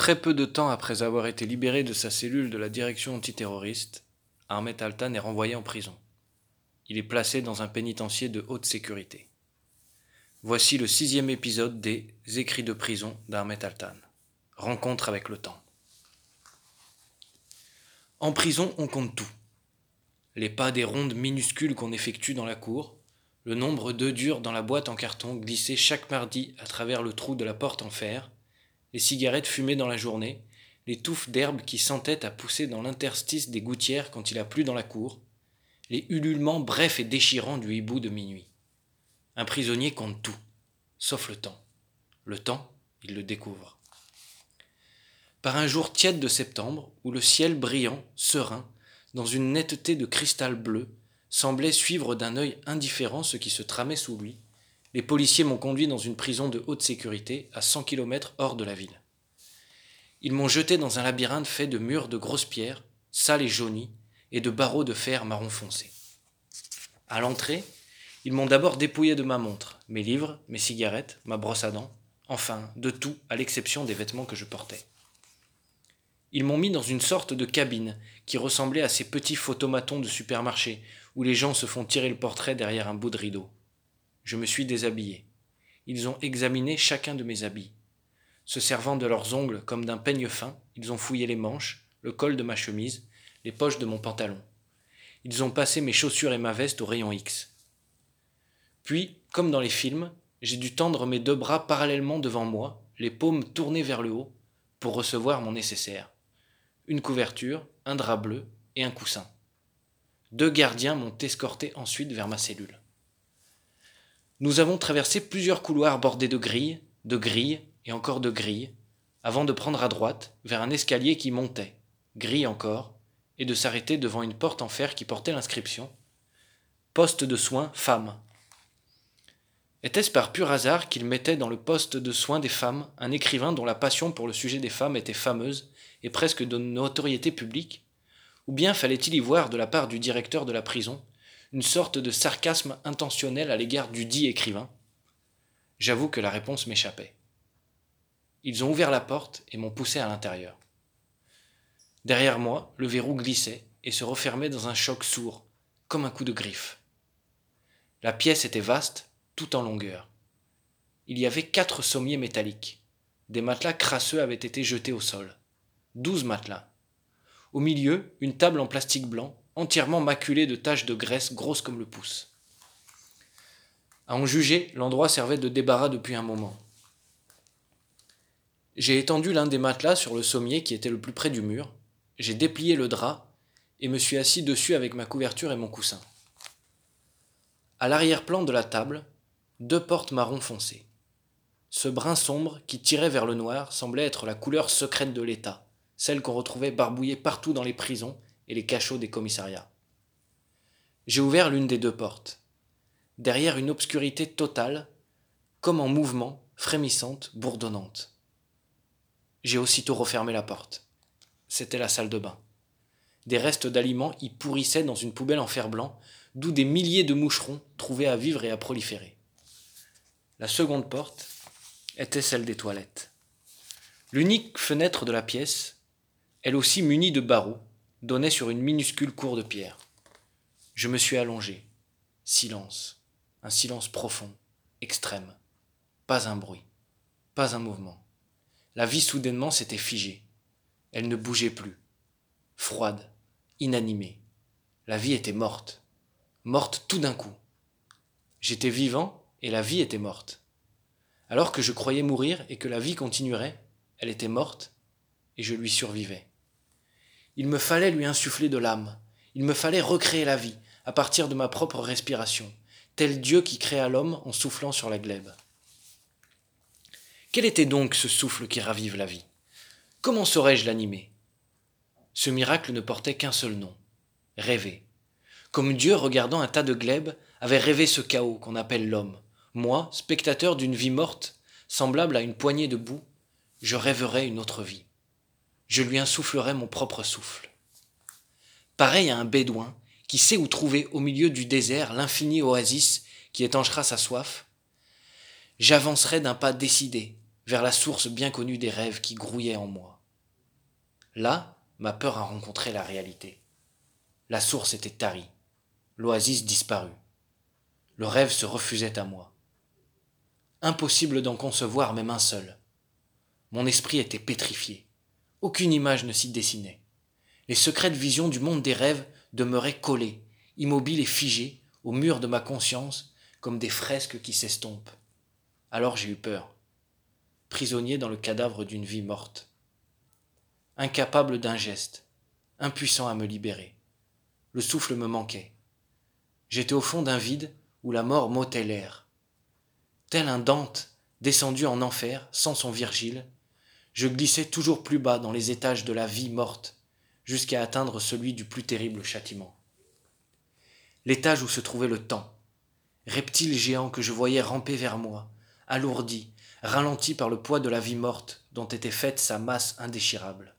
Très peu de temps après avoir été libéré de sa cellule de la direction antiterroriste, Ahmed Altan est renvoyé en prison. Il est placé dans un pénitencier de haute sécurité. Voici le sixième épisode des Écrits de prison d'Ahmed Altan. Rencontre avec le temps. En prison, on compte tout. Les pas des rondes minuscules qu'on effectue dans la cour, le nombre d'œufs durs dans la boîte en carton glissés chaque mardi à travers le trou de la porte en fer, les cigarettes fumées dans la journée, les touffes d'herbe qui s'entêtent à pousser dans l'interstice des gouttières quand il a plu dans la cour, les ululements brefs et déchirants du hibou de minuit. Un prisonnier compte tout, sauf le temps. Le temps, il le découvre. Par un jour tiède de septembre, où le ciel brillant, serein, dans une netteté de cristal bleu, semblait suivre d'un œil indifférent ce qui se tramait sous lui, les policiers m'ont conduit dans une prison de haute sécurité à 100 km hors de la ville. Ils m'ont jeté dans un labyrinthe fait de murs de grosses pierres, sales et jaunies, et de barreaux de fer marron foncé. À l'entrée, ils m'ont d'abord dépouillé de ma montre, mes livres, mes cigarettes, ma brosse à dents, enfin de tout à l'exception des vêtements que je portais. Ils m'ont mis dans une sorte de cabine qui ressemblait à ces petits photomatons de supermarché où les gens se font tirer le portrait derrière un bout de rideau. Je me suis déshabillé. Ils ont examiné chacun de mes habits. Se servant de leurs ongles comme d'un peigne fin, ils ont fouillé les manches, le col de ma chemise, les poches de mon pantalon. Ils ont passé mes chaussures et ma veste au rayon X. Puis, comme dans les films, j'ai dû tendre mes deux bras parallèlement devant moi, les paumes tournées vers le haut, pour recevoir mon nécessaire. Une couverture, un drap bleu et un coussin. Deux gardiens m'ont escorté ensuite vers ma cellule. Nous avons traversé plusieurs couloirs bordés de grilles, de grilles et encore de grilles, avant de prendre à droite vers un escalier qui montait, grille encore, et de s'arrêter devant une porte en fer qui portait l'inscription Poste de soins femmes. Était-ce par pur hasard qu'il mettait dans le poste de soins des femmes un écrivain dont la passion pour le sujet des femmes était fameuse et presque de notoriété publique? Ou bien fallait-il y voir de la part du directeur de la prison une sorte de sarcasme intentionnel à l'égard du dit écrivain J'avoue que la réponse m'échappait. Ils ont ouvert la porte et m'ont poussé à l'intérieur. Derrière moi, le verrou glissait et se refermait dans un choc sourd, comme un coup de griffe. La pièce était vaste, tout en longueur. Il y avait quatre sommiers métalliques. Des matelas crasseux avaient été jetés au sol. Douze matelas. Au milieu, une table en plastique blanc, entièrement maculé de taches de graisse grosses comme le pouce. À en juger, l'endroit servait de débarras depuis un moment. J'ai étendu l'un des matelas sur le sommier qui était le plus près du mur, j'ai déplié le drap et me suis assis dessus avec ma couverture et mon coussin. À l'arrière-plan de la table, deux portes marron foncé. Ce brun sombre qui tirait vers le noir semblait être la couleur secrète de l'État, celle qu'on retrouvait barbouillée partout dans les prisons et les cachots des commissariats. J'ai ouvert l'une des deux portes. Derrière une obscurité totale, comme en mouvement, frémissante, bourdonnante. J'ai aussitôt refermé la porte. C'était la salle de bain. Des restes d'aliments y pourrissaient dans une poubelle en fer blanc, d'où des milliers de moucherons trouvaient à vivre et à proliférer. La seconde porte était celle des toilettes. L'unique fenêtre de la pièce, elle aussi munie de barreaux, donnait sur une minuscule cour de pierre. Je me suis allongé. Silence. Un silence profond, extrême. Pas un bruit. Pas un mouvement. La vie soudainement s'était figée. Elle ne bougeait plus. Froide, inanimée. La vie était morte. Morte tout d'un coup. J'étais vivant et la vie était morte. Alors que je croyais mourir et que la vie continuerait, elle était morte et je lui survivais. Il me fallait lui insuffler de l'âme. Il me fallait recréer la vie, à partir de ma propre respiration, tel Dieu qui créa l'homme en soufflant sur la glèbe. Quel était donc ce souffle qui ravive la vie? Comment saurais-je l'animer? Ce miracle ne portait qu'un seul nom rêver. Comme Dieu, regardant un tas de glèbes, avait rêvé ce chaos qu'on appelle l'homme. Moi, spectateur d'une vie morte, semblable à une poignée de boue, je rêverais une autre vie je lui insufflerai mon propre souffle. Pareil à un bédouin qui sait où trouver au milieu du désert l'infini oasis qui étanchera sa soif, j'avancerai d'un pas décidé vers la source bien connue des rêves qui grouillaient en moi. Là, ma peur a rencontré la réalité. La source était tarie, l'oasis disparut. Le rêve se refusait à moi. Impossible d'en concevoir même un seul. Mon esprit était pétrifié. Aucune image ne s'y dessinait. Les secrètes visions du monde des rêves demeuraient collées, immobiles et figées, au mur de ma conscience, comme des fresques qui s'estompent. Alors j'ai eu peur, prisonnier dans le cadavre d'une vie morte, incapable d'un geste, impuissant à me libérer. Le souffle me manquait. J'étais au fond d'un vide où la mort m'ôtait l'air. Tel un Dante descendu en enfer sans son Virgile, je glissais toujours plus bas dans les étages de la vie morte, jusqu'à atteindre celui du plus terrible châtiment. L'étage où se trouvait le temps, reptile géant que je voyais ramper vers moi, alourdi, ralenti par le poids de la vie morte dont était faite sa masse indéchirable.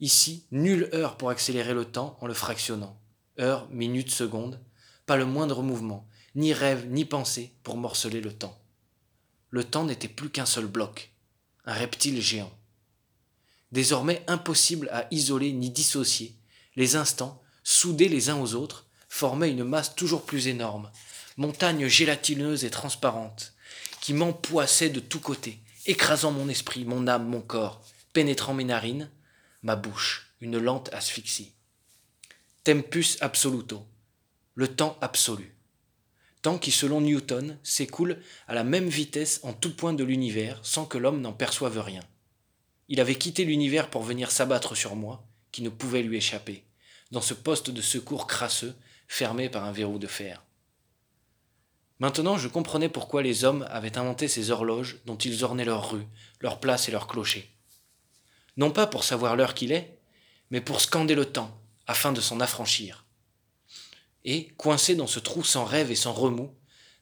Ici, nulle heure pour accélérer le temps en le fractionnant. Heure, minute, seconde, pas le moindre mouvement, ni rêve, ni pensée pour morceler le temps. Le temps n'était plus qu'un seul bloc, un reptile géant. Désormais impossible à isoler ni dissocier, les instants, soudés les uns aux autres, formaient une masse toujours plus énorme, montagne gélatineuse et transparente, qui m'empoissait de tous côtés, écrasant mon esprit, mon âme, mon corps, pénétrant mes narines, ma bouche, une lente asphyxie. Tempus absoluto, le temps absolu. Temps qui, selon Newton, s'écoule à la même vitesse en tout point de l'univers sans que l'homme n'en perçoive rien. Il avait quitté l'univers pour venir s'abattre sur moi, qui ne pouvait lui échapper, dans ce poste de secours crasseux, fermé par un verrou de fer. Maintenant, je comprenais pourquoi les hommes avaient inventé ces horloges dont ils ornaient leurs rues, leurs places et leurs clochers. Non pas pour savoir l'heure qu'il est, mais pour scander le temps, afin de s'en affranchir. Et, coincé dans ce trou sans rêve et sans remous,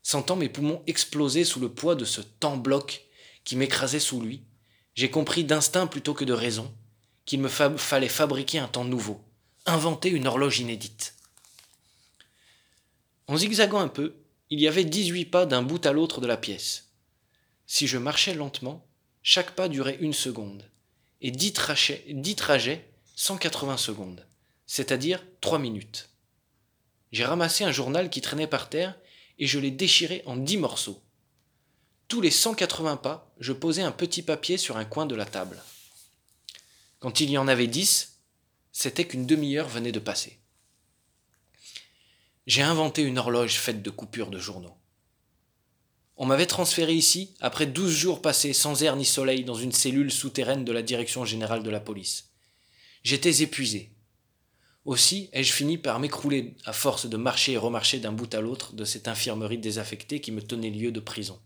sentant mes poumons exploser sous le poids de ce temps bloc qui m'écrasait sous lui, j'ai compris d'instinct plutôt que de raison qu'il me fallait fabriquer un temps nouveau, inventer une horloge inédite. En zigzagant un peu, il y avait dix-huit pas d'un bout à l'autre de la pièce. Si je marchais lentement, chaque pas durait une seconde, et dix trajets, dix trajets 180 secondes, c'est-à-dire trois minutes. J'ai ramassé un journal qui traînait par terre et je l'ai déchiré en dix morceaux. Tous les 180 pas, je posais un petit papier sur un coin de la table. Quand il y en avait dix, c'était qu'une demi-heure venait de passer j'ai inventé une horloge faite de coupures de journaux. On m'avait transféré ici après douze jours passés sans air ni soleil dans une cellule souterraine de la direction générale de la police. J'étais épuisé. Aussi ai-je fini par m'écrouler à force de marcher et remarcher d'un bout à l'autre de cette infirmerie désaffectée qui me tenait lieu de prison.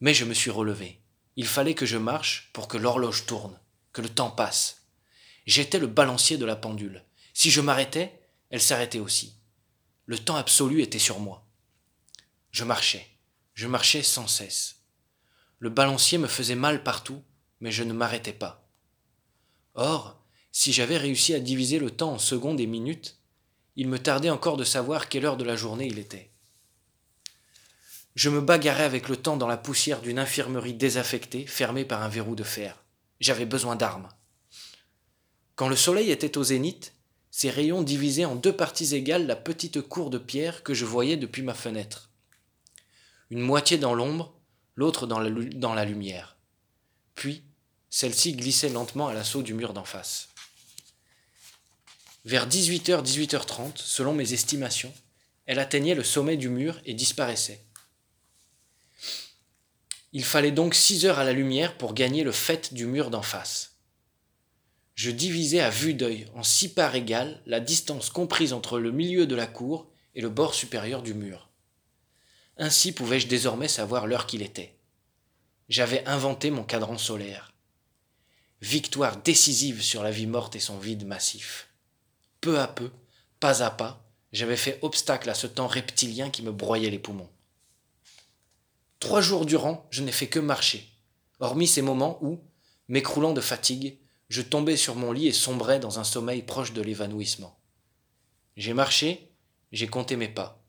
Mais je me suis relevé. Il fallait que je marche pour que l'horloge tourne, que le temps passe. J'étais le balancier de la pendule. Si je m'arrêtais, elle s'arrêtait aussi. Le temps absolu était sur moi. Je marchais, je marchais sans cesse. Le balancier me faisait mal partout, mais je ne m'arrêtais pas. Or, si j'avais réussi à diviser le temps en secondes et minutes, il me tardait encore de savoir quelle heure de la journée il était. Je me bagarrais avec le temps dans la poussière d'une infirmerie désaffectée, fermée par un verrou de fer. J'avais besoin d'armes. Quand le soleil était au zénith, ces rayons divisaient en deux parties égales la petite cour de pierre que je voyais depuis ma fenêtre. Une moitié dans l'ombre, l'autre dans, dans la, lumière. Puis, celle-ci glissait lentement à l'assaut du mur d'en face. Vers 18h, 18h30, selon mes estimations, elle atteignait le sommet du mur et disparaissait. Il fallait donc six heures à la lumière pour gagner le fait du mur d'en face je divisais à vue d'œil en six parts égales la distance comprise entre le milieu de la cour et le bord supérieur du mur. Ainsi pouvais-je désormais savoir l'heure qu'il était. J'avais inventé mon cadran solaire. Victoire décisive sur la vie morte et son vide massif. Peu à peu, pas à pas, j'avais fait obstacle à ce temps reptilien qui me broyait les poumons. Trois jours durant, je n'ai fait que marcher, hormis ces moments où, m'écroulant de fatigue, je tombai sur mon lit et sombrai dans un sommeil proche de l'évanouissement. J'ai marché, j'ai compté mes pas.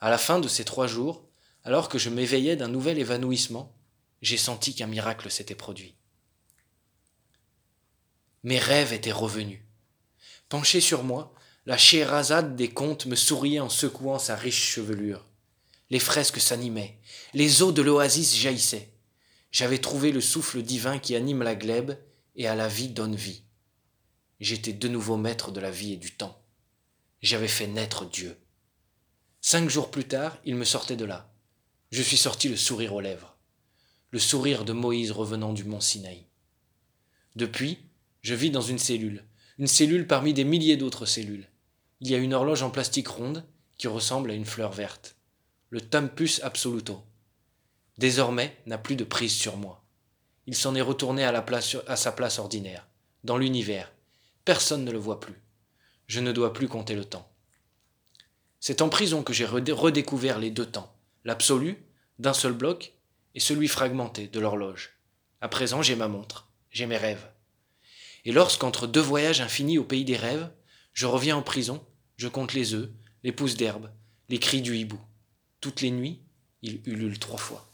À la fin de ces trois jours, alors que je m'éveillais d'un nouvel évanouissement, j'ai senti qu'un miracle s'était produit. Mes rêves étaient revenus. Penché sur moi, la Scheherazade des contes me souriait en secouant sa riche chevelure. Les fresques s'animaient, les eaux de l'oasis jaillissaient. J'avais trouvé le souffle divin qui anime la glèbe et à la vie donne vie. J'étais de nouveau maître de la vie et du temps. J'avais fait naître Dieu. Cinq jours plus tard, il me sortait de là. Je suis sorti le sourire aux lèvres. Le sourire de Moïse revenant du mont Sinaï. Depuis, je vis dans une cellule, une cellule parmi des milliers d'autres cellules. Il y a une horloge en plastique ronde qui ressemble à une fleur verte. Le Tempus Absoluto. Désormais n'a plus de prise sur moi. Il s'en est retourné à sa place ordinaire, dans l'univers. Personne ne le voit plus. Je ne dois plus compter le temps. C'est en prison que j'ai redécouvert les deux temps, l'absolu, d'un seul bloc, et celui fragmenté de l'horloge. À présent, j'ai ma montre, j'ai mes rêves. Et lorsqu'entre deux voyages infinis au pays des rêves, je reviens en prison, je compte les œufs, les pousses d'herbe, les cris du hibou. Toutes les nuits, il ulule trois fois.